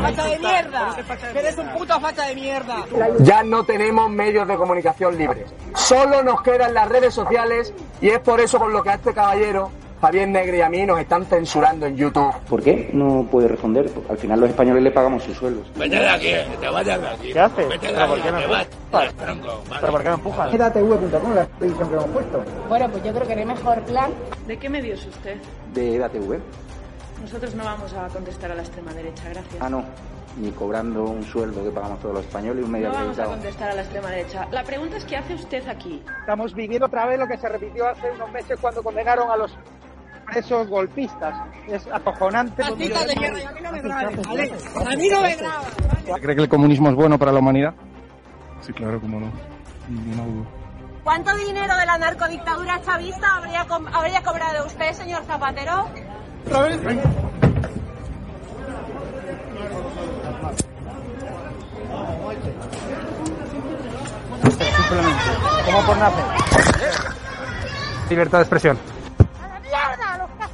¡Facha de mierda! ¡Que eres un puto facha de mierda! Ya no tenemos medios de comunicación libres. Solo nos quedan las redes sociales y es por eso por lo que a este caballero, Javier Negre y a mí nos están censurando en YouTube. ¿Por qué no puede responder? Al final los españoles le pagamos sus sueldos. Vete de aquí, que te vayas de aquí. ¿Qué haces? Vete de ¿Pero aquí, por qué te empujas? vas. Tronco, vale. ¿Pero por qué me empujas? edatv.com, la edición que hemos puesto. Bueno, pues yo creo que hay mejor plan. ¿De qué medio es usted? De EDATV. Nosotros no vamos a contestar a la extrema derecha, gracias. Ah, no. Ni cobrando un sueldo que pagamos todos los españoles y un medio No vamos a contestar a la extrema derecha. La pregunta es ¿qué hace usted aquí? Estamos viviendo otra vez lo que se repitió hace unos meses cuando condenaron a los presos golpistas. Es acojonante. A mí no me grabes, ¿vale? A mí no me grabas. ¿Cree que el comunismo es bueno para la humanidad? Sí, claro, cómo no. ¿Cuánto dinero de la narcodictadura chavista habría, cobrado usted, señor Zapatero? Simplemente. Como por nacer. Libertad de expresión.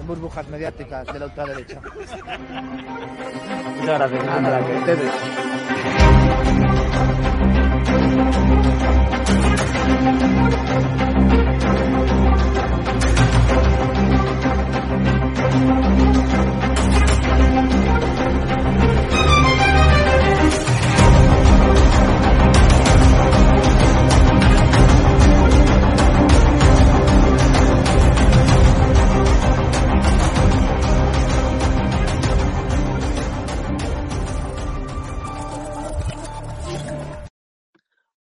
en burbujas mediáticas de la ultraderecha. Muchas gracias. Nada, que ustedes.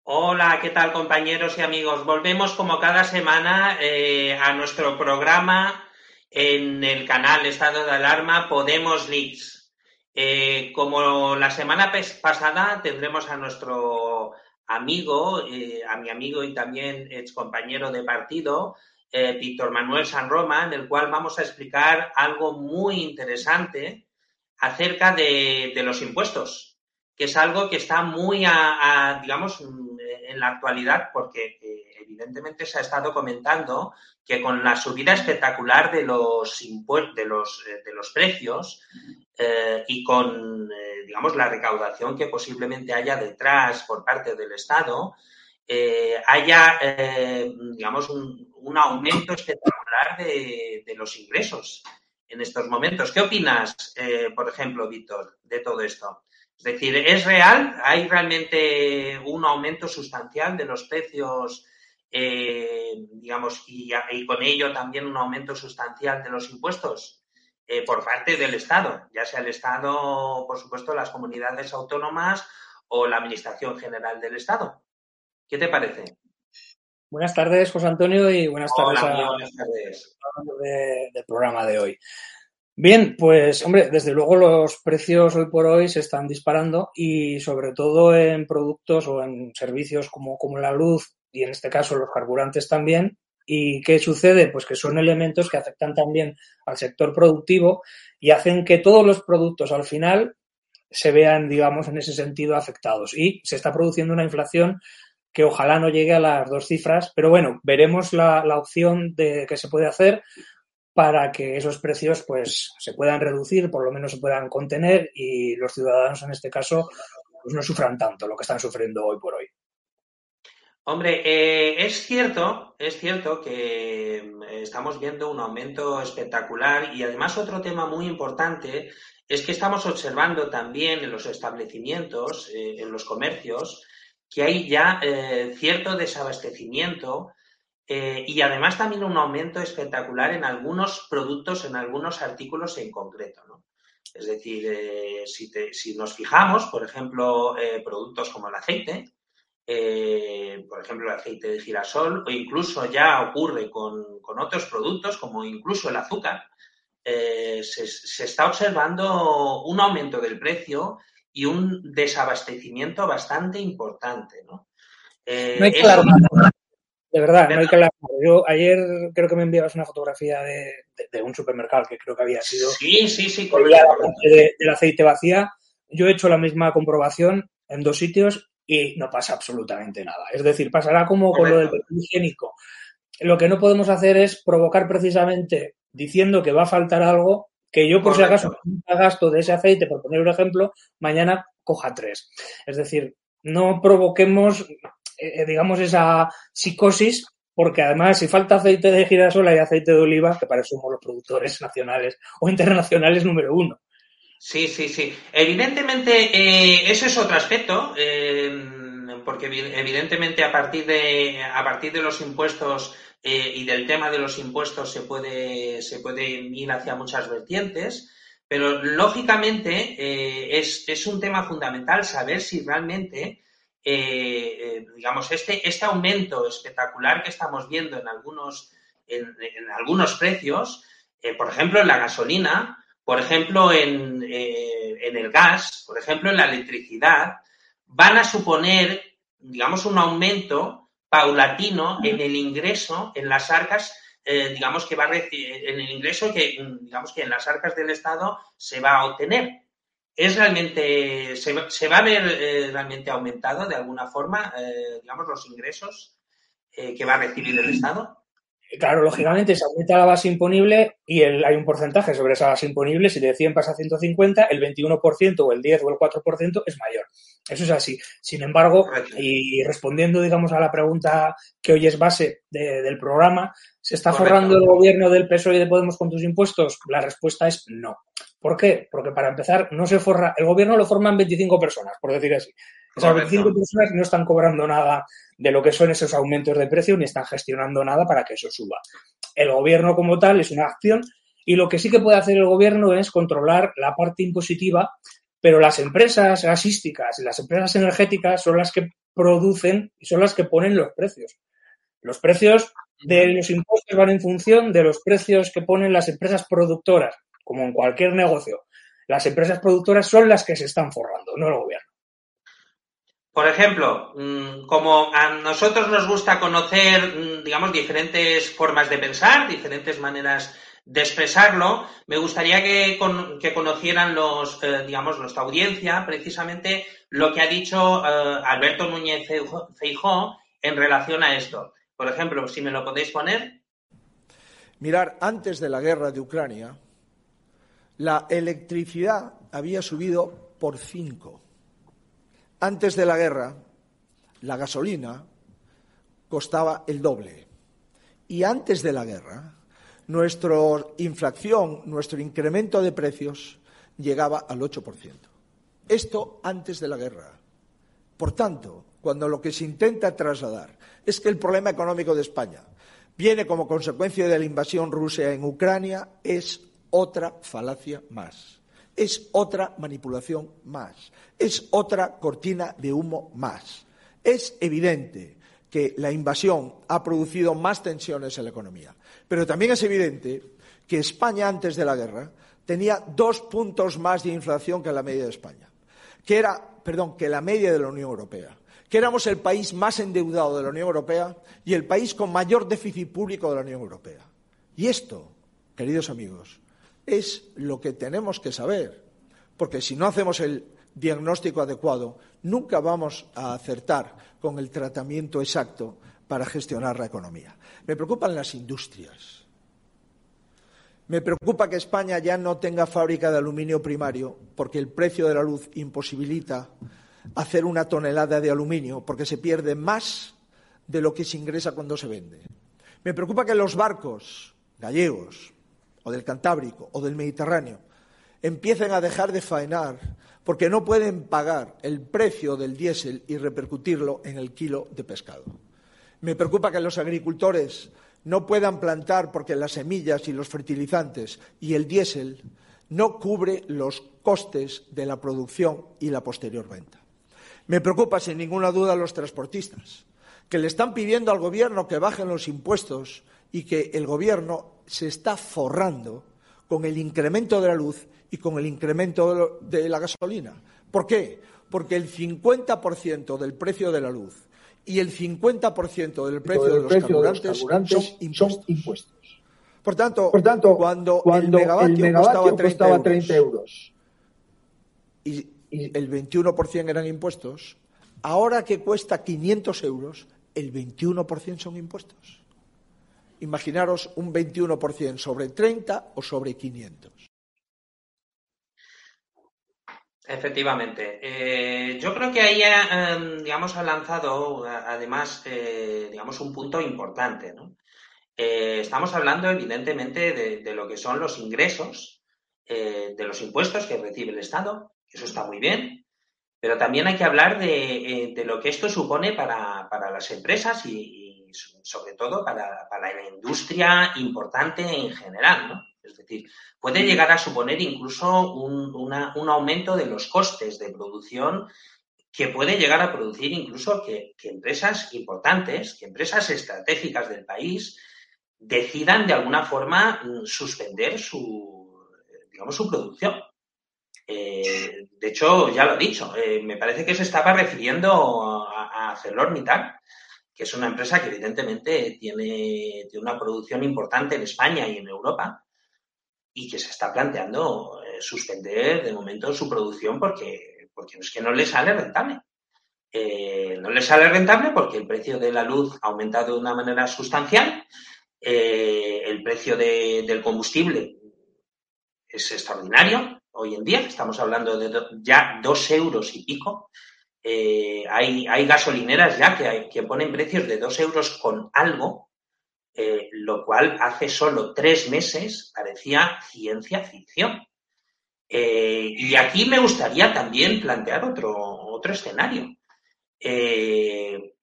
Hola, ¿qué tal compañeros y amigos? Volvemos como cada semana eh, a nuestro programa en el canal Estado de Alarma Podemos Leaks. Eh, como la semana pasada tendremos a nuestro amigo, eh, a mi amigo y también ex compañero de partido, Víctor Manuel San Roma, en el cual vamos a explicar algo muy interesante acerca de, los impuestos, que es algo que está muy, a, digamos, en la actualidad, porque eh, evidentemente se ha estado comentando que con la subida espectacular de los, de los, eh, de los precios eh, y con, eh, digamos, la recaudación que posiblemente haya detrás por parte del Estado, eh, haya, eh, digamos, un, un aumento espectacular de, de los ingresos en estos momentos. ¿Qué opinas, eh, por ejemplo, Víctor, de todo esto? Es decir, ¿es real? ¿Hay realmente un aumento sustancial de los precios, eh, digamos, y, y con ello también un aumento sustancial de los impuestos eh, por parte del Estado? Ya sea el Estado, por supuesto, las comunidades autónomas o la Administración General del Estado. ¿Qué te parece? Buenas tardes, José Antonio, y buenas tardes a- buenas tardes. de- del programa de hoy. Bien, pues hombre, desde luego los precios hoy por hoy se están disparando y sobre todo en productos o en servicios como, como la luz y en este caso los carburantes también. ¿Y qué sucede? Pues que son elementos que afectan también al sector productivo y hacen que todos los productos al final se vean, digamos, en ese sentido afectados. Y se está produciendo una inflación que ojalá no llegue a las dos cifras, pero bueno, veremos la, la opción de que se puede hacer para que esos precios pues se puedan reducir, por lo menos se puedan contener y los ciudadanos en este caso pues no sufran tanto lo que están sufriendo hoy por hoy. Hombre, eh, es cierto, es cierto que mm, estamos viendo un aumento espectacular y además otro tema muy importante es que estamos observando también en los establecimientos, eh, en los comercios, que hay ya eh, cierto desabastecimiento y además también un aumento espectacular en algunos productos, en algunos artículos en concreto. ¿no? Es decir, si, si, nos fijamos, por ejemplo, productos como el aceite, eh, por ejemplo, el aceite de girasol, o incluso ya ocurre con, otros productos, como incluso el azúcar. Eh, se, está observando un aumento del precio y un desabastecimiento bastante importante. ¿no? Eh, hay que De verdad, no hay que hablar. Yo ayer creo que me enviabas una fotografía de, un supermercado que creo que había sido. Sí, sí, sí. Con la del aceite vacía. Yo he hecho la misma comprobación en dos sitios y no pasa absolutamente nada. Es decir, pasará como con lo del papel higiénico. Lo que no podemos hacer es provocar precisamente diciendo que va a faltar algo que yo, por si acaso, gasto de ese aceite, por poner un ejemplo, mañana coja tres. Es decir, no provoquemos, eh, eh, digamos, esa psicosis, porque además, si falta aceite de girasol, hay aceite de oliva, que para eso somos los productores nacionales o internacionales número uno. Sí, sí, sí. Evidentemente, eh, eso es otro aspecto, eh, porque evidentemente a partir de, a partir de los impuestos y del tema de los impuestos se puede, se puede ir hacia muchas vertientes, pero lógicamente es, es, un tema fundamental saber si realmente, digamos, este, este aumento espectacular que estamos viendo en algunos, en, en algunos precios, por ejemplo, en la gasolina, por ejemplo, eh, en, el gas, por ejemplo, en la electricidad, van a suponer, digamos, un aumento paulatino en el ingreso, en las arcas, eh, digamos que va a en el ingreso que, digamos que en las arcas del Estado se va a obtener. Es realmente, se, va a ver eh, realmente aumentado de alguna forma, digamos, los ingresos que va a recibir el Estado. Claro, lógicamente se aumenta la base imponible y hay un porcentaje sobre esa base imponible. Si de 100 pasa a 150, el 21% o el 10 o el 4% es mayor. Eso es así. Sin embargo, y respondiendo, digamos, a la pregunta que hoy es base del programa, ¿se está forrando el gobierno del PSOE y de Podemos con tus impuestos? La respuesta es no. ¿Por qué? Porque para empezar, no se forra, el gobierno lo forman 25 personas, por decir así. Esas 25 personas no están cobrando nada de lo que son esos aumentos de precio ni están gestionando nada para que eso suba. El gobierno como tal es una acción y lo que sí que puede hacer el gobierno es controlar la parte impositiva, pero las empresas gasísticas y las empresas energéticas son las que producen y son las que ponen los precios. Los precios de los impuestos van en función de los precios que ponen las empresas productoras, como en cualquier negocio. Las empresas productoras son las que se están forrando, no el gobierno. Por ejemplo, mm, como a nosotros nos gusta conocer, mm, digamos, diferentes formas de pensar, diferentes maneras de expresarlo, me gustaría que, conocieran los, eh, digamos, nuestra audiencia, precisamente lo que ha dicho eh, Alberto Núñez Feijó en relación a esto. Por ejemplo, si me lo podéis poner. Mirar, antes de la guerra de Ucrania, la electricidad había subido por cinco. Antes de la guerra, la gasolina costaba el doble. Y antes de la guerra, nuestra inflación, nuestro incremento de precios llegaba al 8%. Esto antes de la guerra. Por tanto, cuando lo que se intenta trasladar es que el problema económico de España viene como consecuencia de la invasión rusa en Ucrania, es otra falacia más es otra manipulación más, es otra cortina de humo más. Es evidente que la invasión ha producido más tensiones en la economía, pero también es evidente que España antes de la guerra tenía dos puntos más de inflación que la media de España, que era, perdón, que la media de la Unión Europea, que éramos el país más endeudado de la Unión Europea y el país con mayor déficit público de la Unión Europea. Y esto, queridos amigos, es lo que tenemos que saber, porque si no hacemos el diagnóstico adecuado, nunca vamos a acertar con el tratamiento exacto para gestionar la economía. Me preocupan las industrias. Me preocupa que España ya no tenga fábrica de aluminio primario porque el precio de la luz imposibilita hacer una tonelada de aluminio porque se pierde más de lo que se ingresa cuando se vende. Me preocupa que los barcos gallegos o del Cantábrico o del Mediterráneo empiecen a dejar de faenar porque no pueden pagar el precio del diésel y repercutirlo en el kilo de pescado. Me preocupa que los agricultores no puedan plantar porque las semillas y los fertilizantes y el diésel no cubre los costes de la producción y la posterior venta. Me preocupa sin ninguna duda los transportistas, que le están pidiendo al gobierno que bajen los impuestos y que el gobierno se está forrando con el incremento de la luz y con el incremento de la gasolina. ¿Por qué? Porque el 50% del precio de la luz y el 50% del precio de los carburantes, son, impuestos. Por tanto, cuando, el megavatio, costaba, 30, euros, y, el 21% eran impuestos, ahora que cuesta 500 euros, el 21% son impuestos. Imaginaros un 21% sobre 30 o sobre 500. Efectivamente. Eh, yo creo que ahí, eh, digamos, ha lanzado, además, eh, digamos, un punto importante, ¿no? estamos hablando, evidentemente, de, lo que son los ingresos, de los impuestos que recibe el Estado, eso está muy bien, pero también hay que hablar de, lo que esto supone para, las empresas y, sobre todo, para, para la industria importante en general, ¿no? Es decir, puede llegar a suponer incluso un, aumento de los costes de producción que puede llegar a producir incluso que, empresas importantes, que empresas estratégicas del país decidan de alguna forma mm, suspender su, digamos, su producción. Eh, de hecho, ya lo he dicho, eh, me parece que se estaba refiriendo a, a ArcelorMittal, que es una empresa que evidentemente tiene, una producción importante en España y en Europa, y que se está planteando eh, suspender de momento su producción porque, porque es que no le sale rentable. Eh, no le sale rentable porque el precio de la luz ha aumentado de una manera sustancial, eh, el precio del combustible es extraordinario. Hoy en día estamos hablando de ya dos euros y pico. Hay, hay gasolineras ya que, que ponen precios de dos euros con algo eh, lo cual hace solo tres meses parecía ciencia ficción. Eh, y aquí me gustaría también plantear otro, escenario. Eh,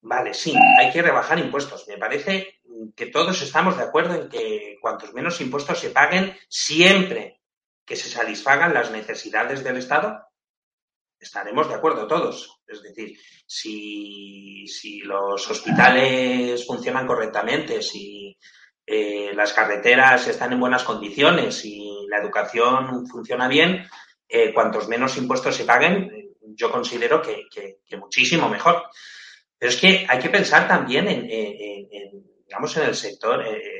vale, sí, hay que rebajar impuestos. Me parece que todos estamos de acuerdo en que cuantos menos impuestos se paguen, siempre que se satisfagan las necesidades del Estado, estaremos de acuerdo todos. Es decir, si, los hospitales funcionan correctamente, si eh, las carreteras están en buenas condiciones, si la educación funciona bien, eh, cuantos menos impuestos se paguen, yo considero que, muchísimo mejor. Pero es que hay que pensar también en, digamos, en el sector, eh,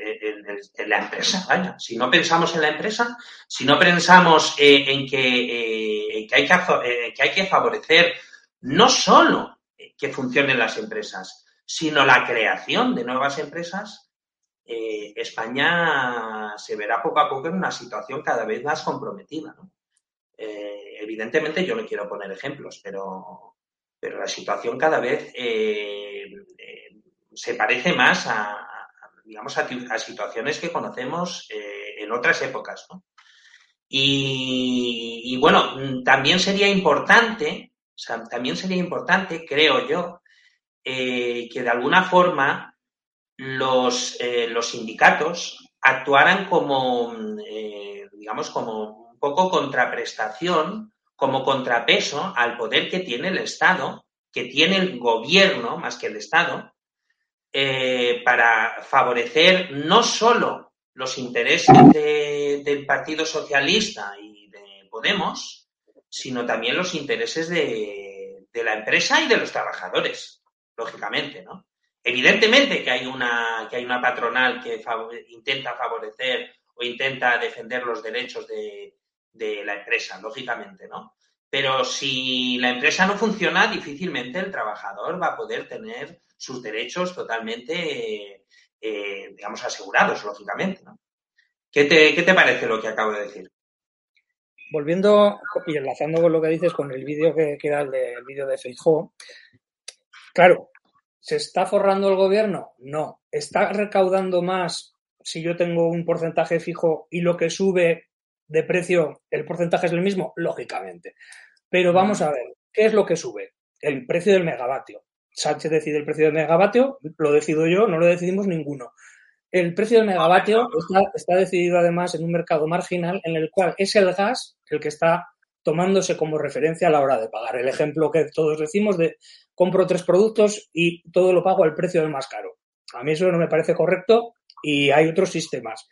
en, la empresa. Vaya, si no pensamos en la empresa, si no pensamos en que, hay que, que hay que favorecer no solo que funcionen las empresas, sino la creación de nuevas empresas, eh, España se verá poco a poco en una situación cada vez más comprometida. Eh, evidentemente yo no quiero poner ejemplos, pero, pero la situación cada vez eh, se parece más a, digamos, a, situaciones que conocemos en otras épocas. y, bueno, también sería importante también sería importante, creo yo, eh, que de alguna forma los, eh, los sindicatos actuaran como, eh, digamos, como un poco contraprestación, como contrapeso al poder que tiene el Estado, que tiene el gobierno más que el Estado, para favorecer no solo los intereses del Partido Socialista y de Podemos, sino también los intereses de, la empresa y de los trabajadores, lógicamente, ¿no? Evidentemente que hay una, que hay una patronal que intenta favorecer o intenta defender los derechos de, la empresa, lógicamente, ¿no? Pero si la empresa no funciona, difícilmente el trabajador va a poder tener sus derechos totalmente, eh, digamos, asegurados, lógicamente, ¿no? ¿Qué te, ¿Qué te parece lo que acabo de decir? volviendo y enlazando con lo que dices con el vídeo que, queda el, vídeo de Feijó, claro, ¿Se está forrando el gobierno? No. ¿Está recaudando más si yo tengo un porcentaje fijo y lo que sube de precio, el porcentaje es el mismo? Lógicamente. Pero vamos a ver, ¿qué es lo que sube? El precio del megavatio. Sánchez decide el precio del megavatio, lo decido yo, no lo decidimos ninguno. El precio del megavatio está, está decidido además en un mercado marginal en el cual es el gas el que está tomándose como referencia a la hora de pagar. El ejemplo que todos decimos de compro tres productos y todo lo pago al precio del más caro. A mí eso no me parece correcto y hay otros sistemas.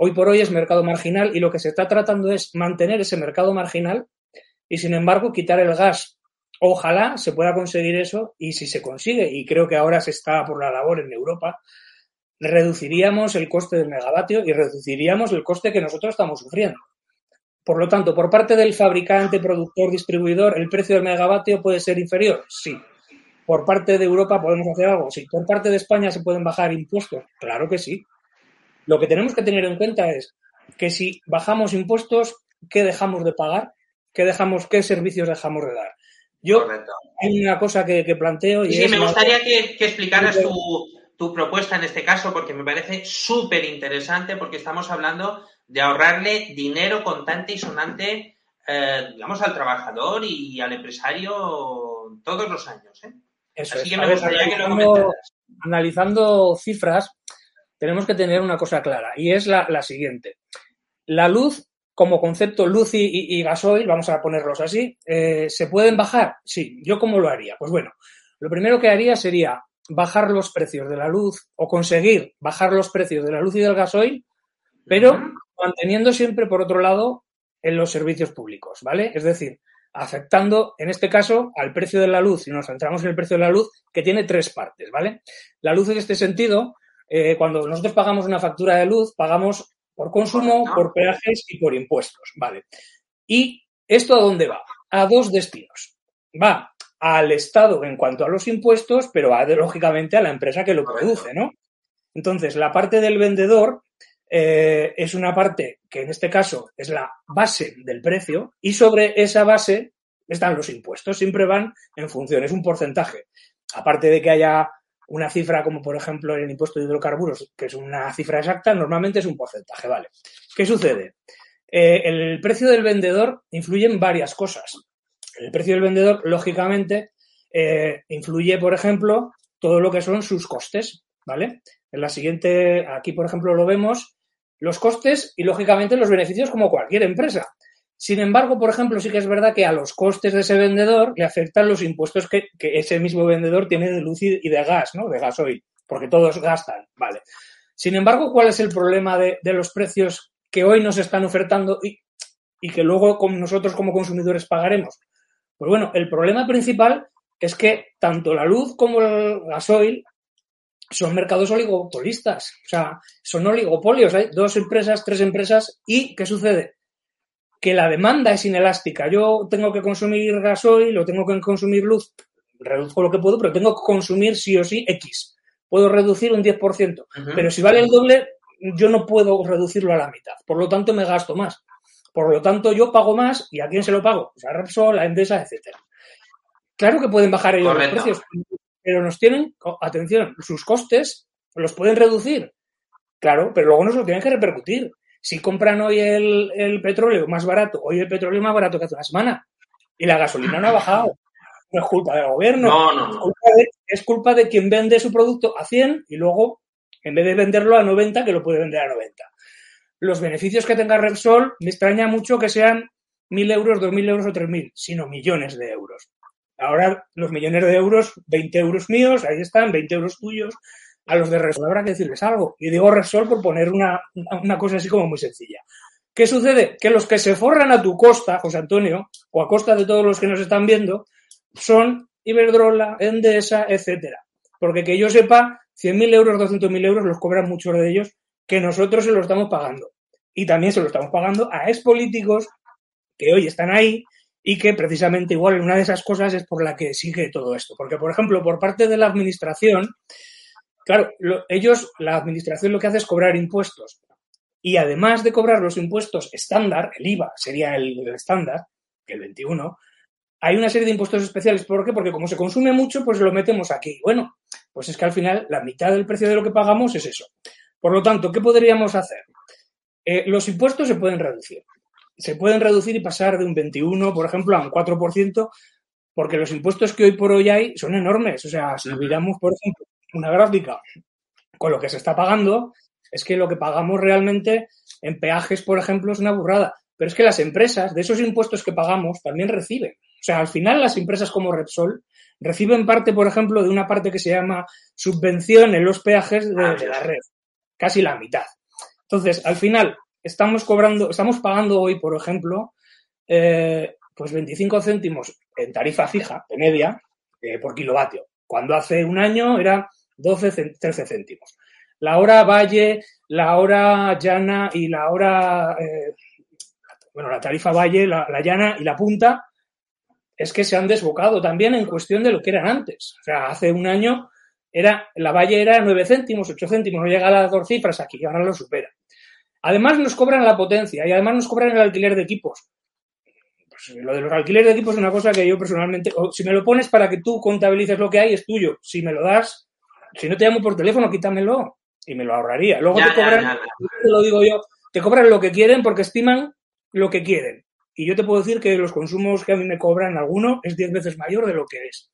Hoy por hoy es mercado marginal y lo que se está tratando es mantener ese mercado marginal y sin embargo quitar el gas. Ojalá se pueda conseguir eso y si se consigue, y creo que ahora se está por la labor en Europa, reduciríamos el coste del megavatio y reduciríamos el coste que nosotros estamos sufriendo. Por lo tanto, por parte del fabricante, productor, distribuidor, ¿el precio del megavatio puede ser inferior? Sí. ¿Por parte de Europa podemos hacer algo? Sí. ¿Por parte de España se pueden bajar impuestos? Claro que sí. Lo que tenemos que tener en cuenta es que si bajamos impuestos, ¿qué dejamos de pagar? ¿Qué, dejamos, qué servicios dejamos de dar? Yo hay una cosa que, planteo y sí, me gustaría que, explicaras tu, tu propuesta en este caso porque me parece súper interesante porque estamos hablando de ahorrarle dinero contante y sonante, eh, digamos, al trabajador y al empresario todos los años. ¿eh? Así que me gustaría que lo comentaras. Analizando cifras, tenemos que tener una cosa clara y es la, siguiente. La luz, como concepto luz y, gasoil, vamos a ponerlos así, eh, ¿se pueden bajar? Sí. ¿Yo cómo lo haría? Pues bueno, lo primero que haría sería bajar los precios de la luz o conseguir bajar los precios de la luz y del gasoil, pero manteniendo siempre, por otro lado, en los servicios públicos, ¿vale? Es decir, afectando, en este caso, al precio de la luz, si nos centramos en el precio de la luz, que tiene tres partes, ¿vale? La luz en este sentido, eh, cuando nosotros pagamos una factura de luz, pagamos por consumo, por peajes y por impuestos, ¿vale? ¿Y esto a dónde va? A dos destinos. Va al Estado en cuanto a los impuestos, pero va, lógicamente, a la empresa que lo produce, ¿no? Entonces, la parte del vendedor eh, es una parte que en este caso es la base del precio y sobre esa base están los impuestos. Siempre van en función, es un porcentaje. Aparte de que haya una cifra como por ejemplo el impuesto de hidrocarburos, que es una cifra exacta, normalmente es un porcentaje, ¿vale? ¿Qué sucede? Eh, el precio del vendedor influye en varias cosas. El precio del vendedor, lógicamente, eh, influye, por ejemplo, todo lo que son sus costes, ¿vale? En la siguiente, aquí por ejemplo lo vemos, los costes y, lógicamente, los beneficios como cualquier empresa. Sin embargo, por ejemplo, sí que es verdad que a los costes de ese vendedor le afectan los impuestos que, ese mismo vendedor tiene de luz y de gas, ¿no? De gasoil, porque todos gastan, ¿vale? Sin embargo, ¿cuál es el problema de, los precios que hoy nos están ofertando y, que luego nosotros como consumidores pagaremos? Pues bueno, el problema principal es que tanto la luz como el gasoil son mercados oligopolistas, o sea, son oligopolios, hay dos empresas, tres empresas y ¿qué sucede? Que la demanda es inelástica. Yo tengo que consumir gasoil o tengo que consumir luz, reduzco lo que puedo, pero tengo que consumir sí o sí X. Puedo reducir un 10%, pero si vale el doble, yo no puedo reducirlo a la mitad. Por lo tanto, me gasto más. Por lo tanto, yo pago más y ¿a quién se lo pago? Pues a Repsol, a Endesa, etcétera. Claro que pueden bajar ellos los precios, pero nos tienen, atención, sus costes los pueden reducir. Claro, pero luego nos lo tienen que repercutir. Si compran hoy el, petróleo más barato, hoy el petróleo más barato que hace una semana y la gasolina no ha bajado. No es culpa del gobierno. No, no, Es, culpa de, es culpa de quien vende su producto a 100 y luego, en vez de venderlo a 90, que lo puede vender a 90. Los beneficios que tenga Repsol, me extraña mucho que sean 1.000 euros, 2.000 euros o 3.000, sino millones de euros. Ahora los millones de euros, 20 euros míos, ahí están, 20 euros tuyos. A los de Resol habrá que decirles algo. Y digo Resol por poner una, una cosa así como muy sencilla. ¿Qué sucede? Que los que se forran a tu costa, José Antonio, o a costa de todos los que nos están viendo, son Iberdrola, Endesa, etcétera. Porque que yo sepa, 100.000 euros, 200.000 euros los cobran muchos de ellos, que nosotros se lo estamos pagando. Y también se lo estamos pagando a expolíticos que hoy están ahí y que precisamente igual una de esas cosas es por la que sigue todo esto. Porque, por ejemplo, por parte de la administración, claro, ellos, la administración lo que hace es cobrar impuestos. Y además de cobrar los impuestos estándar, el IVA sería el, estándar, el 21, hay una serie de impuestos especiales. ¿Por qué? Porque como se consume mucho, pues lo metemos aquí. Bueno, pues es que al final la mitad del precio de lo que pagamos es eso. Por lo tanto, ¿qué podríamos hacer? Eh, los impuestos se pueden reducir. Se pueden reducir y pasar de un 21, por ejemplo, a un 4%, porque los impuestos que hoy por hoy hay son enormes. O sea, si miramos, por ejemplo, una gráfica con lo que se está pagando, es que lo que pagamos realmente en peajes, por ejemplo, es una burrada. Pero es que las empresas, de esos impuestos que pagamos, también reciben. O sea, al final las empresas como Repsol reciben parte, por ejemplo, de una parte que se llama subvención en los peajes de, la red. Casi la mitad. Entonces, al final, estamos cobrando, estamos pagando hoy, por ejemplo, eh, pues 25 céntimos en tarifa fija, de media, eh, por kilovatio. Cuando hace un año era 12, 13 céntimos. La hora Valle, la hora Llana y la hora, eh, bueno, la tarifa Valle, la, Llana y la Punta, es que se han desbocado también en cuestión de lo que eran antes. O sea, hace un año era, la Valle era 9 céntimos, 8 céntimos, no llega a las dos cifras aquí, ahora lo supera. Además nos cobran la potencia y además nos cobran el alquiler de equipos. Pues lo de los alquileres de equipos es una cosa que yo personalmente, si me lo pones para que tú contabilices lo que hay, es tuyo. Si me lo das, si no te llamo por teléfono, quítamelo y me lo ahorraría. Luego te cobran, te lo digo yo, te cobran lo que quieren porque estiman lo que quieren. Y yo te puedo decir que los consumos que a mí me cobran alguno es 10 veces mayor de lo que es.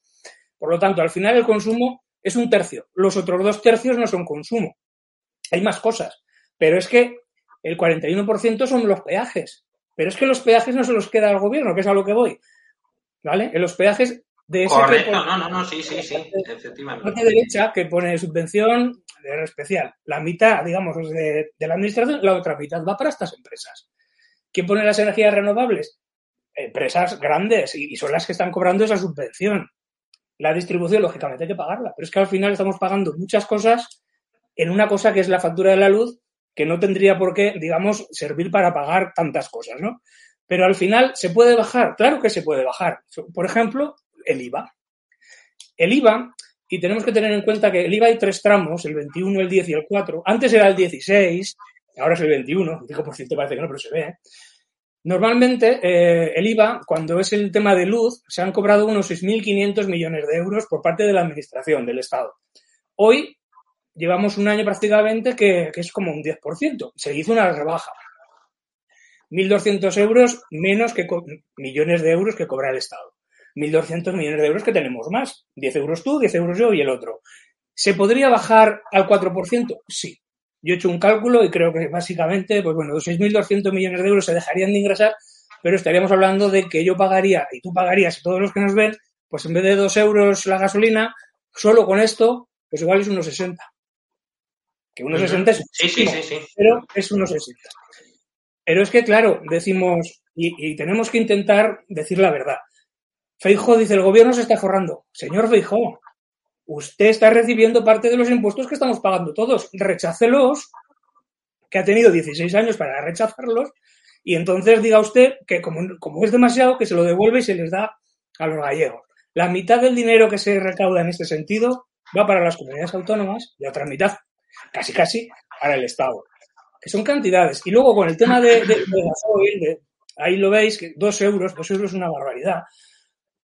Por lo tanto, al final el consumo es un tercio. Los otros dos tercios no son consumo. Hay más cosas. Pero es que el 41% son los peajes. Pero es que los peajes no se los queda al gobierno, que es a lo que voy. ¿Vale? En los peajes de ese Correcto, no, no, no, sí, sí, sí, efectivamente. Parte derecha que pone subvención especial. La mitad, digamos, de, de, la administración, la otra mitad va para estas empresas. ¿Quién pone las energías renovables? Empresas grandes y, y son las que están cobrando esa subvención. La distribución, lógicamente, hay que pagarla, pero es que al final estamos pagando muchas cosas en una cosa que es la factura de la luz, que no tendría por qué, digamos, servir para pagar tantas cosas, ¿no? Pero al final, ¿se puede bajar? Claro que se puede bajar. Por ejemplo, el IVA. El IVA, y tenemos que tener en cuenta que el IVA hay tres tramos, el 21, el 10 y el 4. Antes era el 16, ahora es el 21, el 5% parece que no, pero se ve. ¿eh? Normalmente eh, el IVA, cuando es el tema de luz, se han cobrado unos 6.500 millones de euros por parte de la Administración, del Estado. Hoy llevamos un año prácticamente que, que es como un 10%. Se hizo una rebaja. 1.200 euros menos que millones de euros que cobra el Estado. 1.200 millones de euros que tenemos más. 10 euros tú, 10 euros yo y el otro. ¿Se podría bajar al 4%? Sí. Yo he hecho un cálculo y creo que básicamente, pues bueno, 6.200 millones de euros se dejarían de ingresar, pero estaríamos hablando de que yo pagaría y tú pagarías y todos los que nos ven, pues en vez de 2 euros la gasolina, solo con esto, pues igual es unos 60. Que unos 60 es sí, sí, sí, sí. pero es unos 60. Pero es que, claro, decimos, y, y tenemos que intentar decir la verdad. Feijo dice, el gobierno se está forrando. Señor Feijo, usted está recibiendo parte de los impuestos que estamos pagando todos. Rechácelos, que ha tenido 16 años para rechazarlos, y entonces diga usted que como, es demasiado, que se lo devuelve y se les da a los gallegos. La mitad del dinero que se recauda en este sentido va para las comunidades autónomas y la otra mitad, casi casi, para el Estado. Que son cantidades. Y luego con el tema de, de, de, ahí lo veis, que dos euros, dos euros es una barbaridad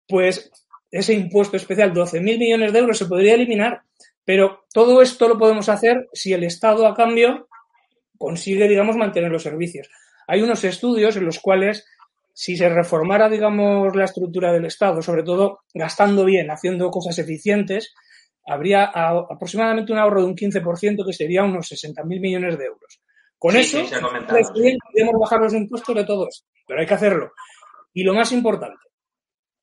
pues ese impuesto especial, 12.000 millones de euros, se podría eliminar. Pero todo esto lo podemos hacer si el Estado, a cambio, consigue, digamos, mantener los servicios. Hay unos estudios en los cuales, si se reformara, digamos, la estructura del Estado, sobre todo gastando bien, haciendo cosas eficientes, habría aproximadamente un ahorro de un 15%, que sería unos 60.000 millones de euros. Con Sí, eso, sí, podemos bajar los impuestos de todos, pero hay que hacerlo. Y lo más importante,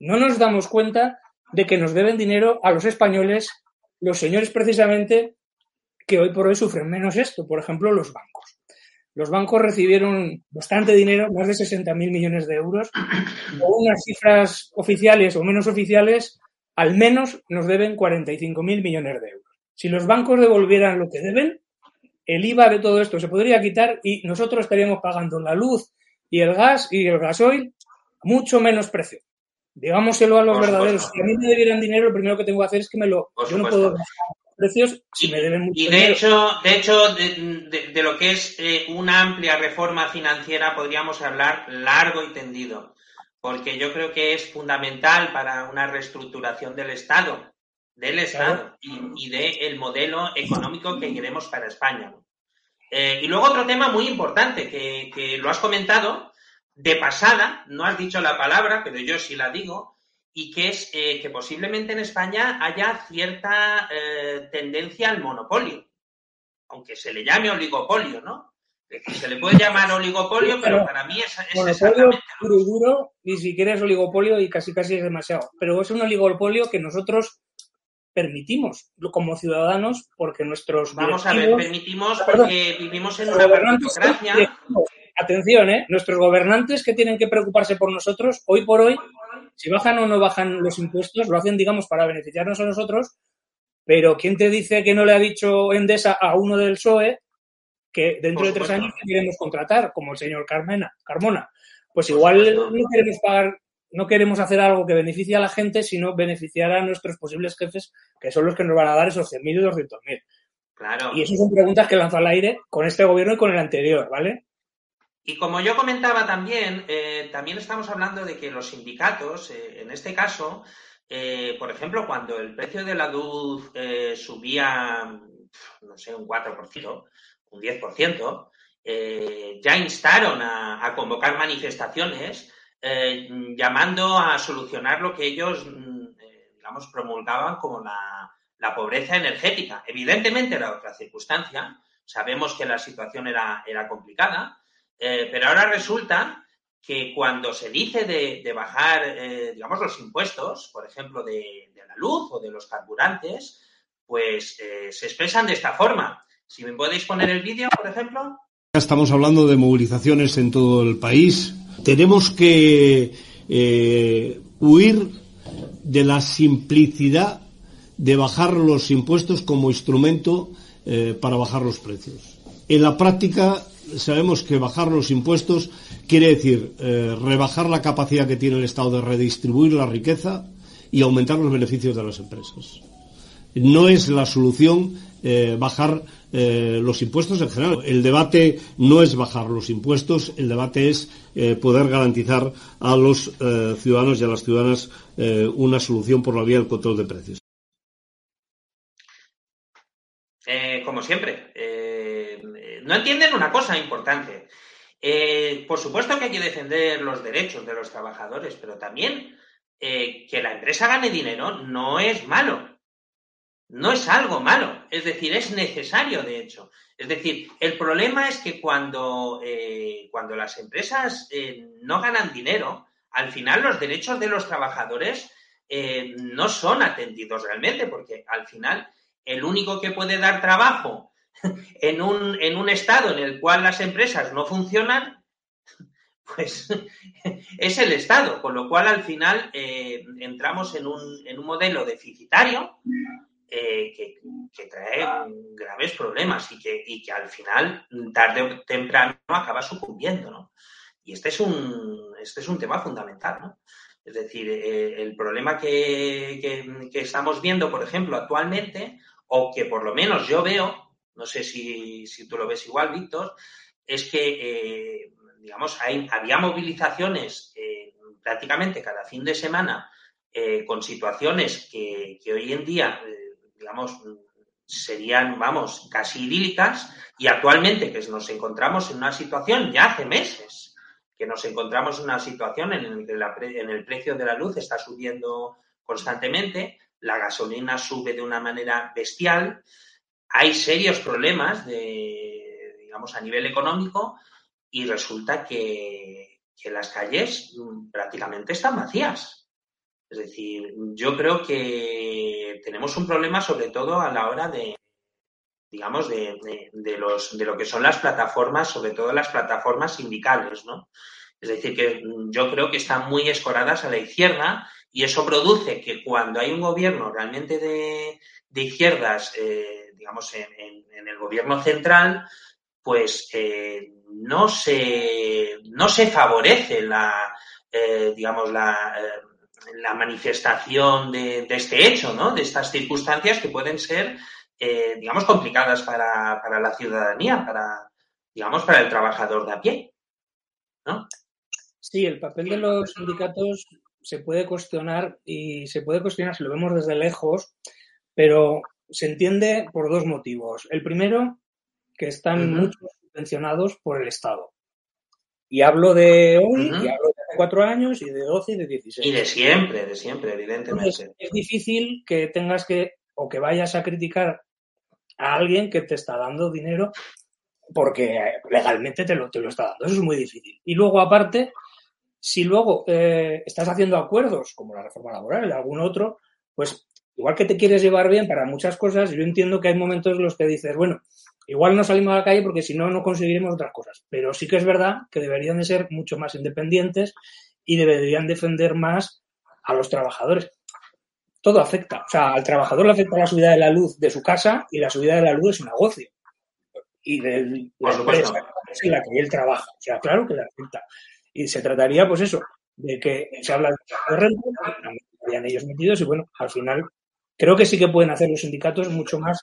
no nos damos cuenta de que nos deben dinero a los españoles, los señores precisamente que hoy por hoy sufren menos esto, por ejemplo, los bancos. Los bancos recibieron bastante dinero, más de 60.000 millones de euros, o unas cifras oficiales o menos oficiales, al menos nos deben 45.000 millones de euros. Si los bancos devolvieran lo que deben, el IVA de todo esto se podría quitar y nosotros estaríamos pagando la luz y el gas y el gasoil mucho menos precio. Digámoselo a los Por verdaderos. supuesto. Si a mí me debieran dinero, lo primero que tengo que hacer es que me lo. Por yo no supuesto. puedo precios si me deben mucho Y de dinero. hecho, de, hecho de, de- de lo que es eh, una amplia reforma financiera podríamos hablar largo y tendido, porque yo creo que es fundamental para una reestructuración del Estado del Estado y, y del modelo económico que queremos para España. Eh, y luego otro tema muy importante que, que, lo has comentado de pasada, no has dicho la palabra, pero yo sí la digo, y que es eh, que posiblemente en España haya cierta eh, tendencia al monopolio, aunque se le llame oligopolio, ¿no? Se le puede llamar oligopolio, pero, para mí es, es monopolio puro y duro, ni siquiera es oligopolio y casi casi es demasiado. Pero es un oligopolio que nosotros permitimos como ciudadanos porque nuestros vamos a ver permitimos porque vivimos en una atención eh nuestros gobernantes que tienen que preocuparse por nosotros hoy por hoy si bajan o no bajan los impuestos lo hacen digamos para beneficiarnos a nosotros pero quién te dice que no le ha dicho Endesa a uno del PSOE que dentro de tres años queremos contratar como el señor Carmena Carmona pues igual no queremos pagar no queremos hacer algo que beneficie a la gente, sino beneficiar a nuestros posibles jefes, que son los que nos van a dar esos 100.000 y 200.000. Claro. Y esas son preguntas que lanzo al aire con este gobierno y con el anterior, ¿vale? Y como yo comentaba también, eh, también estamos hablando de que los sindicatos, eh, en este caso, eh, por ejemplo, cuando el precio de la luz subía, no sé, un 4%, un 10%, eh, ya instaron a, convocar manifestaciones llamando a solucionar lo que ellos, eh, digamos, promulgaban como la, la, pobreza energética. Evidentemente era otra circunstancia, sabemos que la situación era, era complicada, eh, pero ahora resulta que cuando se dice de, de bajar, eh, digamos, los impuestos, por ejemplo, de, de, la luz o de los carburantes, pues eh, se expresan de esta forma. Si me podéis poner el vídeo, por ejemplo. Estamos hablando de movilizaciones en todo el país, tenemos que eh, huir de la simplicidad de bajar los impuestos como instrumento eh, para bajar los precios. En la práctica sabemos que bajar los impuestos quiere decir eh, rebajar la capacidad que tiene el Estado de redistribuir la riqueza y aumentar los beneficios de las empresas. No es la solución eh, bajar eh, los impuestos en general. El debate no es bajar los impuestos, el debate es poder garantizar a los ciudadanos y a las ciudadanas una solución por la vía del control de precios. Como siempre, no entienden una cosa importante. por supuesto que hay que defender los derechos de los trabajadores, pero también que la empresa gane dinero no es malo no es algo malo, es decir, es necesario, de hecho. Es decir, el problema es que cuando, eh, cuando las empresas eh, no ganan dinero, al final los derechos de los trabajadores eh, no son atendidos realmente, porque al final el único que puede dar trabajo en un, en un estado en el cual las empresas no funcionan, pues es el Estado, con lo cual al final eh, entramos en un, en un modelo deficitario eh, que, que, trae graves problemas y que, y que, al final, tarde o temprano, acaba sucumbiendo, ¿no? Y este es un, este es un tema fundamental, ¿no? Es decir, eh, el problema que, que, que, estamos viendo, por ejemplo, actualmente, o que por lo menos yo veo, no sé si, si tú lo ves igual, Víctor, es que, eh, digamos, había movilizaciones eh, prácticamente cada fin de semana eh, con situaciones que, que, hoy en día digamos, serían, vamos, casi idílicas y actualmente que nos encontramos en una situación, ya hace meses, que nos encontramos en una situación en la que en el precio de la luz está subiendo constantemente, la gasolina sube de una manera bestial, hay serios problemas de, digamos, a nivel económico y resulta que, las calles prácticamente están vacías. Es decir, yo creo que tenemos un problema sobre todo a la hora de, digamos, de, los, de lo que son las plataformas, sobre todo las plataformas sindicales, ¿no? Es decir, que yo creo que están muy escoradas a la izquierda y eso produce que cuando hay un gobierno realmente de, de izquierdas, eh, digamos, en, el gobierno central, pues eh, no, se, no se favorece la, eh, digamos, la eh, la manifestación de, este hecho, ¿no? De estas circunstancias que pueden ser, digamos, complicadas para, para, la ciudadanía, para, digamos, para el trabajador de a pie, ¿no? Sí, el papel de los sindicatos se puede cuestionar y se puede cuestionar si lo vemos desde lejos pero se entiende por dos motivos. El primero, que están Ujú. muchos subvencionados por el Estado. Y hablo de hoy, y hablo de hace cuatro años, y de 12 y de 16. Y de siempre, de siempre, evidentemente. Entonces, es difícil que tengas que, o que vayas a criticar a alguien que te está dando dinero porque legalmente te lo, te lo está dando. Eso es muy difícil. Y luego, aparte, si luego eh, estás haciendo acuerdos, como la reforma laboral, de algún otro, pues igual que te quieres llevar bien para muchas cosas, yo entiendo que hay momentos en los que dices, bueno, igual no salimos a la calle porque si no, no conseguiremos otras cosas. Pero sí que es verdad que deberían de ser mucho más independientes y deberían defender más a los trabajadores. Todo afecta. O sea, al trabajador le afecta la subida de la luz de su casa y la subida de la luz de su negocio. Y de la empresa en la que él trabaja. O sea, claro que le afecta. Y se trataría, pues eso, de que se habla de renta, estarían ellos metidos y bueno, al final creo que sí que pueden hacer los sindicatos mucho más.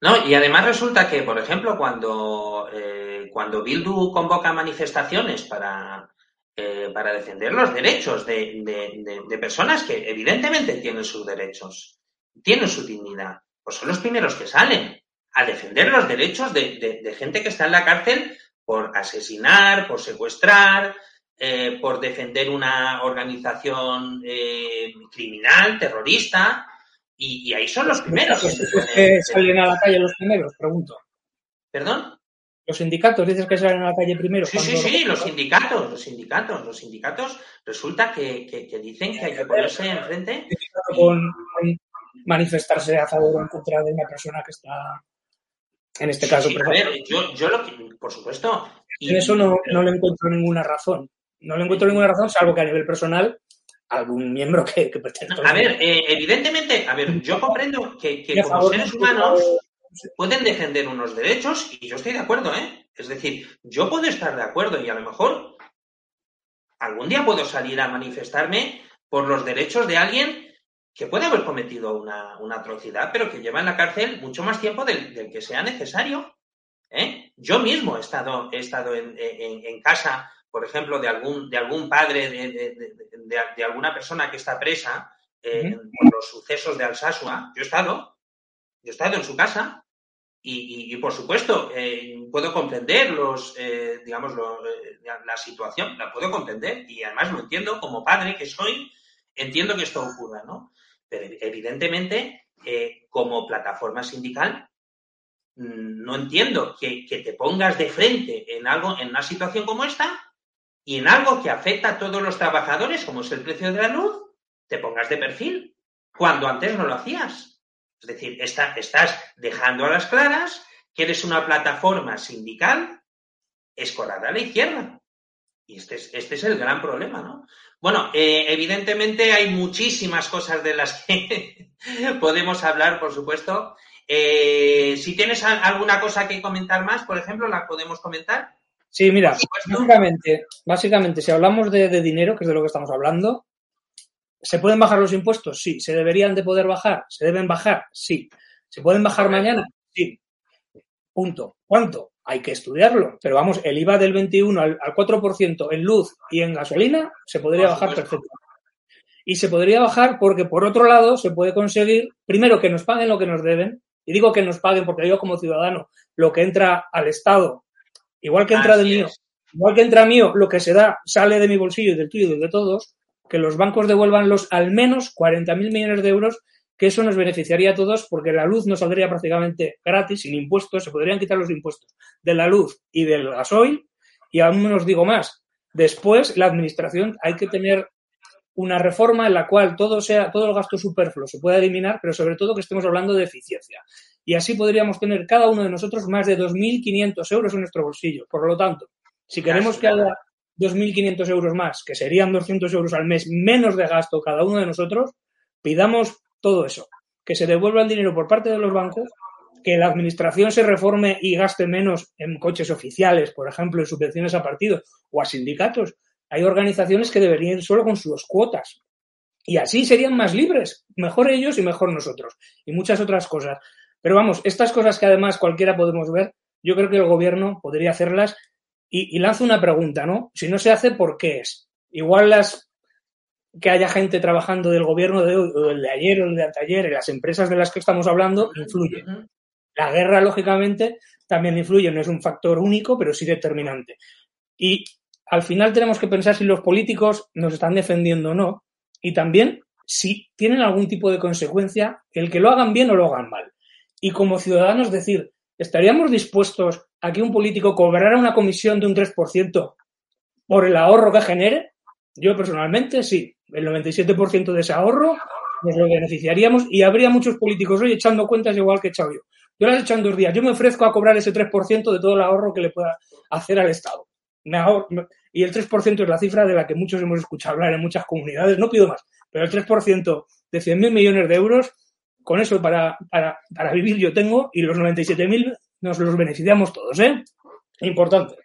No, y además resulta que, por ejemplo, cuando, eh, cuando Bildu convoca manifestaciones para, eh, para defender los derechos de, de- de- personas que evidentemente tienen sus derechos, tienen su dignidad, pues son los primeros que salen a defender los derechos de, de- de gente que está en la cárcel por asesinar, por secuestrar, eh, por defender una organización eh, criminal, terrorista, y, y ahí son los primeros. que ponen- que salen a la calle los primeros, pregunto. ¿Perdón? Los sindicatos dices que salen a la calle primero. Sí, sí, sí, los sindicatos, los sindicatos, los sindicatos resulta que, que- que dicen que hay que ponerse enfrente. con, con manifestarse a favor o en contra de una persona que está en este Sí, caso. sí, a ver, yo, yo lo que, por supuesto. y- En eso no, no le encuentro ninguna razón. No le encuentro ninguna razón, salvo que a nivel personal, algún miembro que, que A ver, eh, evidentemente, a ver, yo comprendo que, como favor seres humanos pueden defender unos derechos y yo estoy de acuerdo, ¿eh? Es decir, yo puedo estar de acuerdo y a lo mejor algún día puedo salir a manifestarme por los derechos de alguien que puede haber cometido una, una atrocidad, pero que lleva en la cárcel mucho más tiempo del, del que sea necesario. ¿eh? Yo mismo he estado, he estado en, en- en casa, por ejemplo, de algún, de algún padre, de, de- de- de- alguna persona que está presa eh, por los sucesos de Alsasua. Yo he estado, yo he estado en su casa y, y- y, por supuesto, eh, puedo comprender los, eh, digamos, lo- eh, la, situación, la puedo comprender y además lo entiendo como padre que soy, entiendo que esto ocurra, ¿no? Pero evidentemente, como plataforma sindical, mm, no entiendo que, que te pongas de frente en algo, en una situación como esta y en algo que afecta a todos los trabajadores, como es el precio de la luz, te pongas de perfil cuando antes no lo hacías. Es decir, está- estás dejando a las claras que eres una plataforma sindical escorada a la izquierda. Y este es, este es el gran problema, ¿no? Bueno, eh, evidentemente hay muchísimas cosas de las que podemos hablar, por supuesto. Eh, si tienes alguna cosa que comentar más, por ejemplo, la podemos comentar. Sí, mira, básicamente, básicamente, si hablamos de, de dinero, que es de lo que estamos hablando, ¿se pueden bajar los impuestos? Sí. ¿Se deberían de poder bajar? ¿Se deben bajar? Sí. ¿Se pueden bajar mañana? Sí. Punto. ¿Cuánto? Hay que estudiarlo. Pero vamos, el IVA del 21 al, al 4% en luz y en gasolina se podría bajar perfectamente. Y se podría bajar porque, por otro lado, se puede conseguir, primero, que nos paguen lo que nos deben. Y digo que nos paguen porque yo, como ciudadano, lo que entra al Estado, igual que entra Así mío, es. igual que entra mío, lo que se da sale de mi bolsillo y del tuyo y de todos, que los bancos devuelvan los al menos 40.000 millones de euros, que eso nos beneficiaría a todos porque la luz nos saldría prácticamente gratis, sin impuestos, se podrían quitar los impuestos de la luz y del gasoil, y aún os digo más, después la administración hay que tener una reforma en la cual todo sea todo el gasto superfluo se pueda eliminar, pero sobre todo que estemos hablando de eficiencia. Y así podríamos tener cada uno de nosotros más de 2.500 euros en nuestro bolsillo. Por lo tanto, si queremos que haya 2.500 euros más, que serían 200 euros al mes menos de gasto cada uno de nosotros, pidamos todo eso. Que se devuelva el dinero por parte de los bancos, que la administración se reforme y gaste menos en coches oficiales, por ejemplo, en subvenciones a partidos o a sindicatos. Hay organizaciones que deberían ir solo con sus cuotas. Y así serían más libres. Mejor ellos y mejor nosotros. Y muchas otras cosas. Pero vamos, estas cosas que además cualquiera podemos ver, yo creo que el gobierno podría hacerlas. Y, y lanzo una pregunta, ¿no? Si no se hace, ¿por qué es? Igual las que haya gente trabajando del gobierno de hoy, o el de ayer, o el de anteayer, en las empresas de las que estamos hablando, influye. La guerra, lógicamente, también influye, no es un factor único, pero sí determinante. Y al final tenemos que pensar si los políticos nos están defendiendo o no, y también si tienen algún tipo de consecuencia el que lo hagan bien o lo hagan mal. Y como ciudadanos decir, ¿estaríamos dispuestos a que un político cobrara una comisión de un 3% por el ahorro que genere? Yo personalmente sí, el 97% de ese ahorro nos lo beneficiaríamos y habría muchos políticos hoy echando cuentas igual que he echado yo. Yo las he en dos días. Yo me ofrezco a cobrar ese 3% de todo el ahorro que le pueda hacer al Estado. Me ahorro, y el 3% es la cifra de la que muchos hemos escuchado hablar en muchas comunidades. No pido más, pero el 3% de 100.000 millones de euros, con eso para, para, para vivir yo tengo y los 97.000 nos los beneficiamos todos. ¿eh? Importante.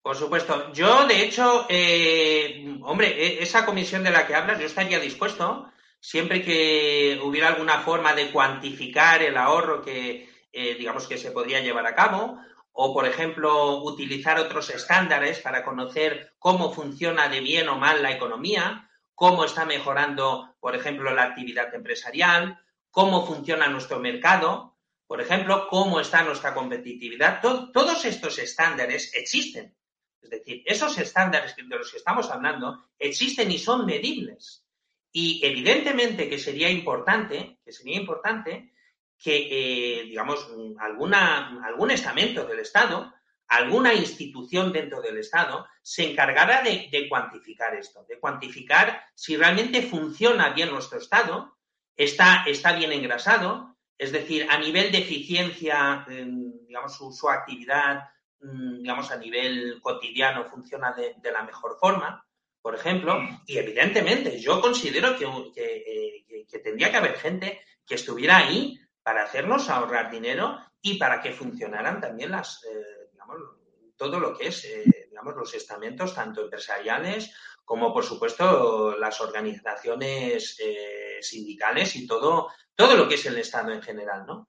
Por supuesto. Yo, de hecho, eh, hombre, e-, esa comisión de la que hablas, yo estaría dispuesto, siempre que hubiera alguna forma de cuantificar el ahorro que, eh, digamos, que se podría llevar a cabo, o, por ejemplo, utilizar otros estándares para conocer cómo funciona de bien o mal la economía, cómo está mejorando, por ejemplo, la actividad empresarial, cómo funciona nuestro mercado, por ejemplo, cómo está nuestra competitividad. todos estos estándares existen. Es decir, esos estándares de los que estamos hablando existen y son medibles. Y evidentemente que sería importante, que sería importante que, eh, digamos, alguna, algún estamento del Estado, alguna institución dentro del Estado, se encargara de, cuantificar esto, de cuantificar si realmente funciona bien nuestro Estado, está, está bien engrasado, es decir, a nivel de eficiencia, digamos, su, actividad, mm, digamos, a nivel cotidiano funciona de, la mejor forma, por ejemplo, y evidentemente yo considero que, que, que tendría que haber gente que estuviera ahí para hacernos ahorrar dinero y para que funcionaran también las, eh, digamos, todo lo que es, eh, digamos, los estamentos, tanto empresariales como, por supuesto, las organizaciones eh, sindicales y todo, todo lo que es el Estado en general, ¿no?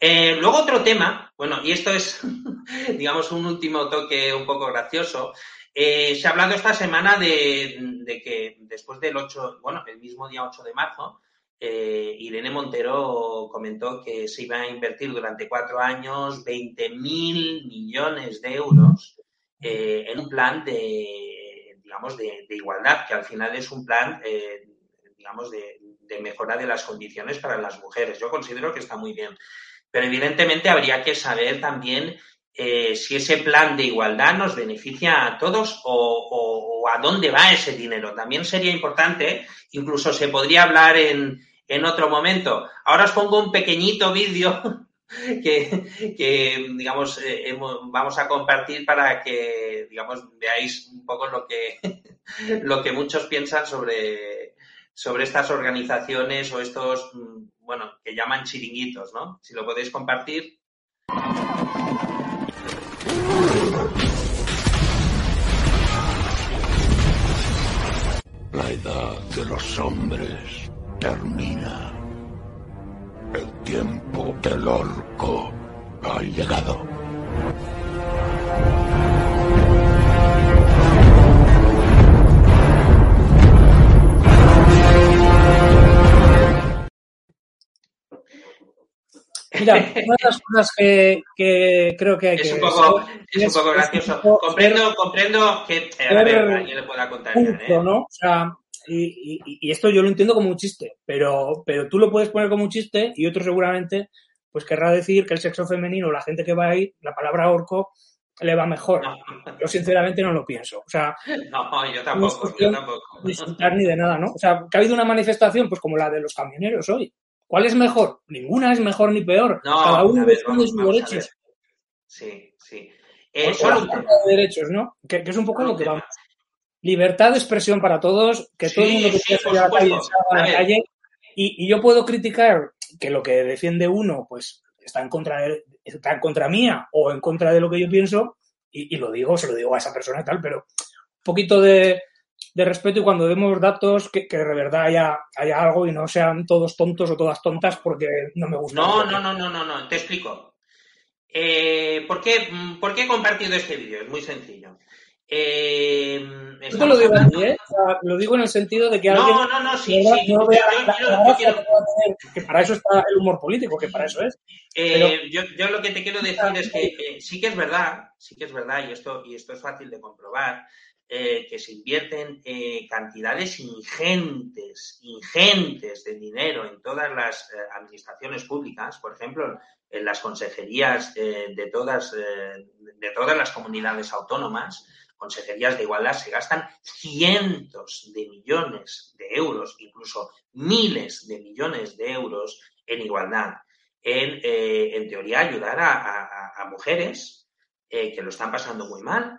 luego otro tema, bueno, y esto es, digamos, un último toque un poco gracioso. se ha hablado esta semana de, que después del 8, bueno, el mismo día 8 de marzo, eh, Irene Montero comentó que se iba a invertir durante cuatro años 20 mil millones de euros eh, en un plan de, digamos, de, igualdad, que al final es un plan, eh, digamos, de, mejora de las condiciones para las mujeres. Yo considero que está muy bien. Pero evidentemente habría que saber también si ese plan de igualdad nos beneficia a todos o, a dónde va ese dinero. También sería importante, incluso se podría hablar en, en otro momento. Ahora os pongo un pequeñito vídeo que, digamos, eh, vamos a compartir para que, digamos, veáis un poco lo que, lo que muchos piensan sobre, sobre estas organizaciones o estos, mm, bueno, que llaman chiringuitos, ¿no? Si lo podéis compartir. La edad de los hombres termina. El tiempo del orco ha llegado. Mira, una de las cosas que, que creo que hay es que... Un poco, es, un poco gracioso. comprendo, comprendo que... A ver, le pueda contar. ¿eh? ¿no? O sea, y, esto yo lo entiendo como un chiste, pero, pero tú lo puedes poner como un chiste y otro seguramente pues querrá decir que el sexo femenino, la gente que va ahí, la palabra orco le va mejor. Yo sinceramente no lo pienso. O sea, no, yo tampoco, yo tampoco. Ni de nada, ¿no? O sea, que ha habido una manifestación, pues como la de los camioneros hoy. ¿Cuál es mejor? Ninguna es mejor ni peor. Cada uno defiende sus derechos. Sí, sí. Eh, solo de derechos, ¿no? Que, que, es un poco lo que vamos libertad de expresión para todos, que todo el mundo que quiera salir a la calle salga a la calle. Y, y, yo puedo criticar que lo que defiende uno, pues, está en contra de, está en contra mía o en contra de lo que yo pienso, y, y lo digo, se lo digo a esa persona y tal, pero un poquito de, de respeto y cuando vemos datos que, que, de verdad haya, haya algo y no sean todos tontos o todas tontas porque no me gusta. No, no, no, no, no, no, te explico. Eh, ¿por, qué, ¿Por qué he compartido este vídeo? Es muy sencillo. Eh, Yo te lo digo así, ¿eh? O sea, lo digo en el sentido de que No, alguien no, no, sí, sí. no Yo- vea yo la- quiero- la yo gracia quiero- que para eso está el humor político, que para eso es. Eh, yo, yo lo que te quiero decir es que sí que es verdad, sí que es verdad, y esto, y esto es fácil de comprobar, eh, que se invierten eh, cantidades ingentes, ingentes de dinero en todas las eh, administraciones públicas, por ejemplo, en las consejerías de, todas, de todas las comunidades autónomas, consejerías de igualdad, se gastan cientos de millones de euros, incluso miles de millones de euros en igualdad en, teoría, ayudar a, mujeres que lo están pasando muy mal.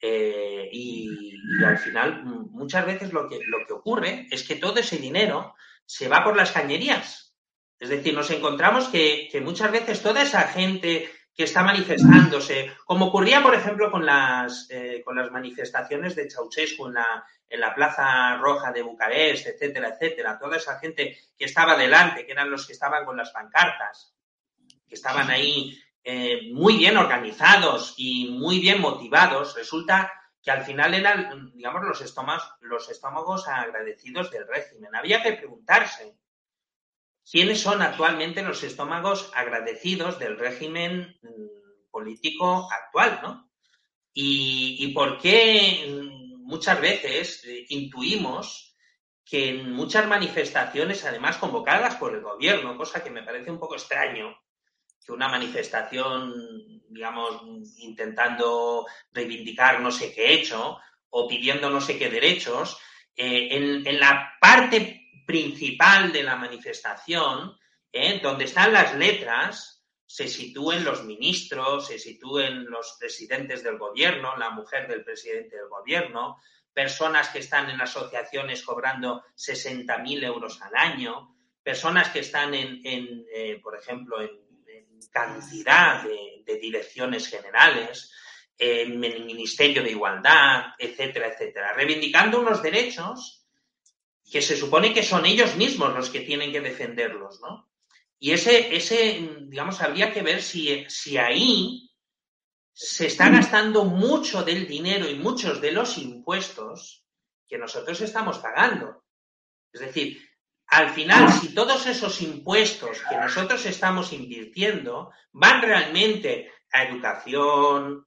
Eh, y, al final, m- muchas veces lo que, lo que ocurre es que todo ese dinero se va por las cañerías. Es decir, nos encontramos que, que muchas veces toda esa gente que está manifestándose, como ocurría, por ejemplo, con las, eh, con las manifestaciones de Ceausescu en la, en la Plaza Roja de Bucarest, etcétera, etcétera, toda esa gente que estaba delante, que eran los que estaban con las pancartas, que estaban ahí eh, muy bien organizados y muy bien motivados, resulta que al final eran, digamos, los estómagos, los estómagos agradecidos del régimen. Había que preguntarse quiénes son actualmente los estómagos agradecidos del régimen mm, político actual, ¿no? Y, y por qué mm, muchas veces eh, intuimos que en muchas manifestaciones, además convocadas por el gobierno, cosa que me parece un poco extraño, que una manifestación, digamos, intentando reivindicar no sé qué hecho o pidiendo no sé qué derechos, eh, en, en la parte principal de la manifestación, eh, donde están las letras, se sitúen los ministros, se sitúen los presidentes del gobierno, la mujer del presidente del gobierno, personas que están en asociaciones cobrando 60.000 euros al año, personas que están en, en, eh, por ejemplo, en, cantidad de, de, direcciones generales, en el Ministerio de Igualdad, etcétera, etcétera, reivindicando unos derechos que se supone que son ellos mismos los que tienen que defenderlos, ¿no? Y ese, ese digamos, habría que ver si, si ahí se está gastando mucho del dinero y muchos de los impuestos que nosotros estamos pagando. Es decir, al final, si todos esos impuestos que nosotros estamos invirtiendo van realmente a educación,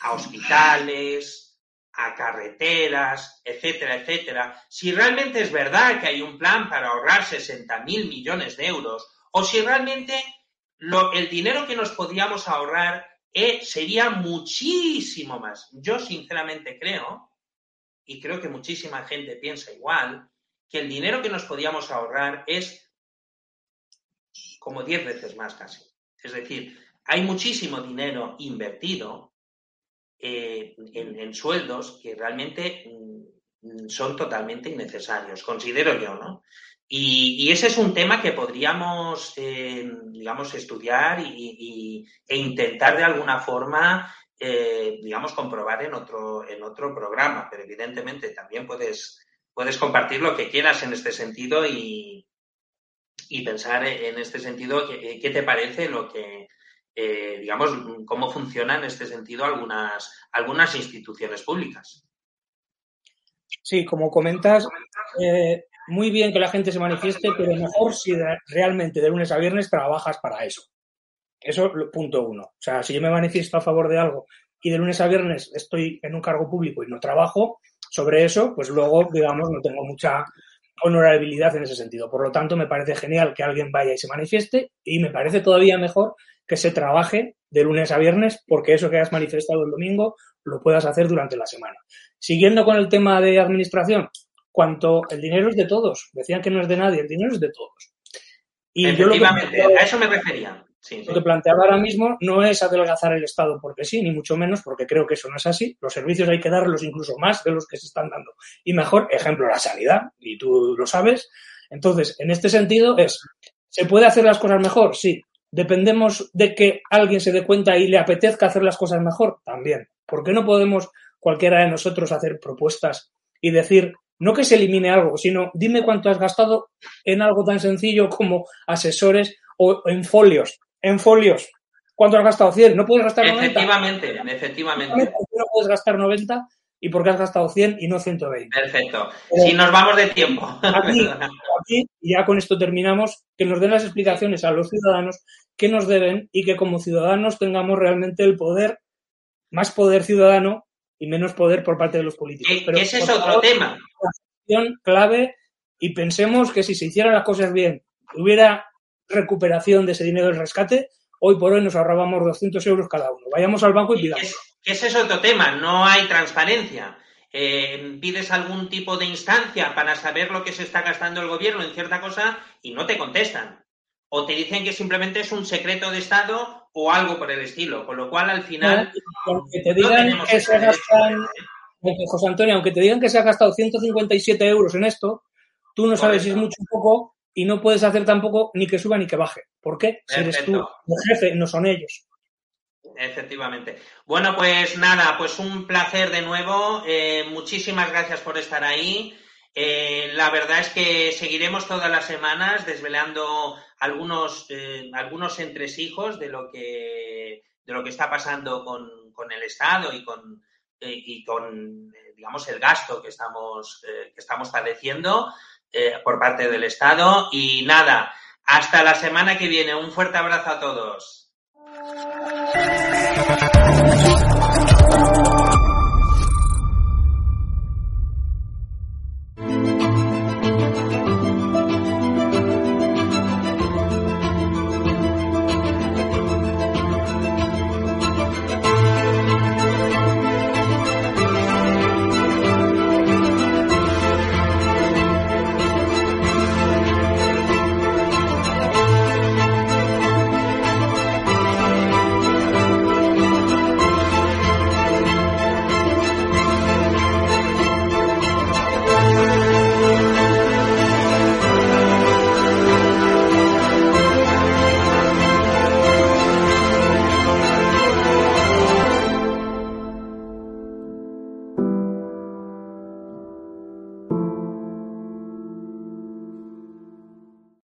a hospitales, a carreteras, etcétera, etcétera, si realmente es verdad que hay un plan para ahorrar 60 mil millones de euros, o si realmente lo, el dinero que nos podíamos ahorrar eh, sería muchísimo más. Yo sinceramente creo, y creo que muchísima gente piensa igual, que el dinero que nos podíamos ahorrar es como 10 veces más casi. Es decir, hay muchísimo dinero invertido eh, en, sueldos que realmente mm, son totalmente innecesarios, considero yo, ¿no? Y, ese es un tema que podríamos, eh, digamos, estudiar y, e intentar de alguna forma, eh, digamos, comprobar en otro, en otro programa, pero evidentemente también puedes, puedes compartir lo que quieras en este sentido y, y pensar en este sentido qué, qué te parece lo que, eh, digamos, cómo funcionan en este sentido algunas, algunas instituciones públicas. Sí, como comentas, eh, muy bien que la gente se manifieste, pero mejor si realmente de lunes a viernes trabajas para eso. Eso, punto uno. O sea, si yo me manifiesto a favor de algo y de lunes a viernes estoy en un cargo público y no trabajo sobre eso, pues luego, digamos, no tengo mucha honorabilidad en ese sentido. Por lo tanto, me parece genial que alguien vaya y se manifieste y me parece todavía mejor que se trabaje de lunes a viernes porque eso que has manifestado el domingo lo puedas hacer durante la semana. Siguiendo con el tema de administración, cuanto el dinero es de todos, decían que no es de nadie, el dinero es de todos. Y Efectivamente, yo lo que, a eso me refería. Lo que planteaba ahora mismo no es adelgazar el Estado porque sí, ni mucho menos, porque creo que eso no es así. Los servicios hay que darlos incluso más de los que se están dando. Y mejor, ejemplo, la sanidad, y tú lo sabes. Entonces, en este sentido es, ¿se puede hacer las cosas mejor? Sí. ¿Dependemos de que alguien se dé cuenta y le apetezca hacer las cosas mejor? También. ¿Por qué no podemos cualquiera de nosotros hacer propuestas y decir, no que se elimine algo, sino dime cuánto has gastado en algo tan sencillo como asesores o en folios, en folios. cuánto has gastado 100, no puedes gastar 90. Efectivamente, efectivamente. No puedes gastar 90 y porque has gastado 100 y no 120. Perfecto. Si nos vamos de tiempo. Aquí, aquí, y ya con esto terminamos, que nos den las explicaciones a los ciudadanos que nos deben y que como ciudadanos tengamos realmente el poder, más poder ciudadano y menos poder por parte de los políticos. Pero, ese es otro tema. clave y pensemos que si se hicieran las cosas bien, hubiera recuperación de ese dinero del rescate, hoy por hoy nos ahorrábamos 200 euros cada uno. Vayamos al banco y pidamos. Que ese es otro tema, no hay transparencia. Eh, pides algún tipo de instancia para saber lo que se está gastando el gobierno en cierta cosa y no te contestan. O te dicen que simplemente es un secreto de Estado o algo por el estilo. Con lo cual, al final. aunque te digan que se gastan. José Antonio, aunque te digan que se ha gastado 157 euros en esto, tú no sabes si es mucho o poco y no puedes hacer tampoco ni que suba ni que baje. ¿Por qué? Si eres tú el jefe, no son ellos. Efectivamente. Bueno, pues nada, pues un placer de nuevo. Eh, muchísimas gracias por estar ahí. Eh, la verdad es que seguiremos todas las semanas desvelando algunos, eh, algunos entresijos de lo que de lo que está pasando con, con el Estado y con, y con digamos el gasto que estamos, que estamos padeciendo por parte del Estado. Y nada, hasta la semana que viene. Un fuerte abrazo a todos.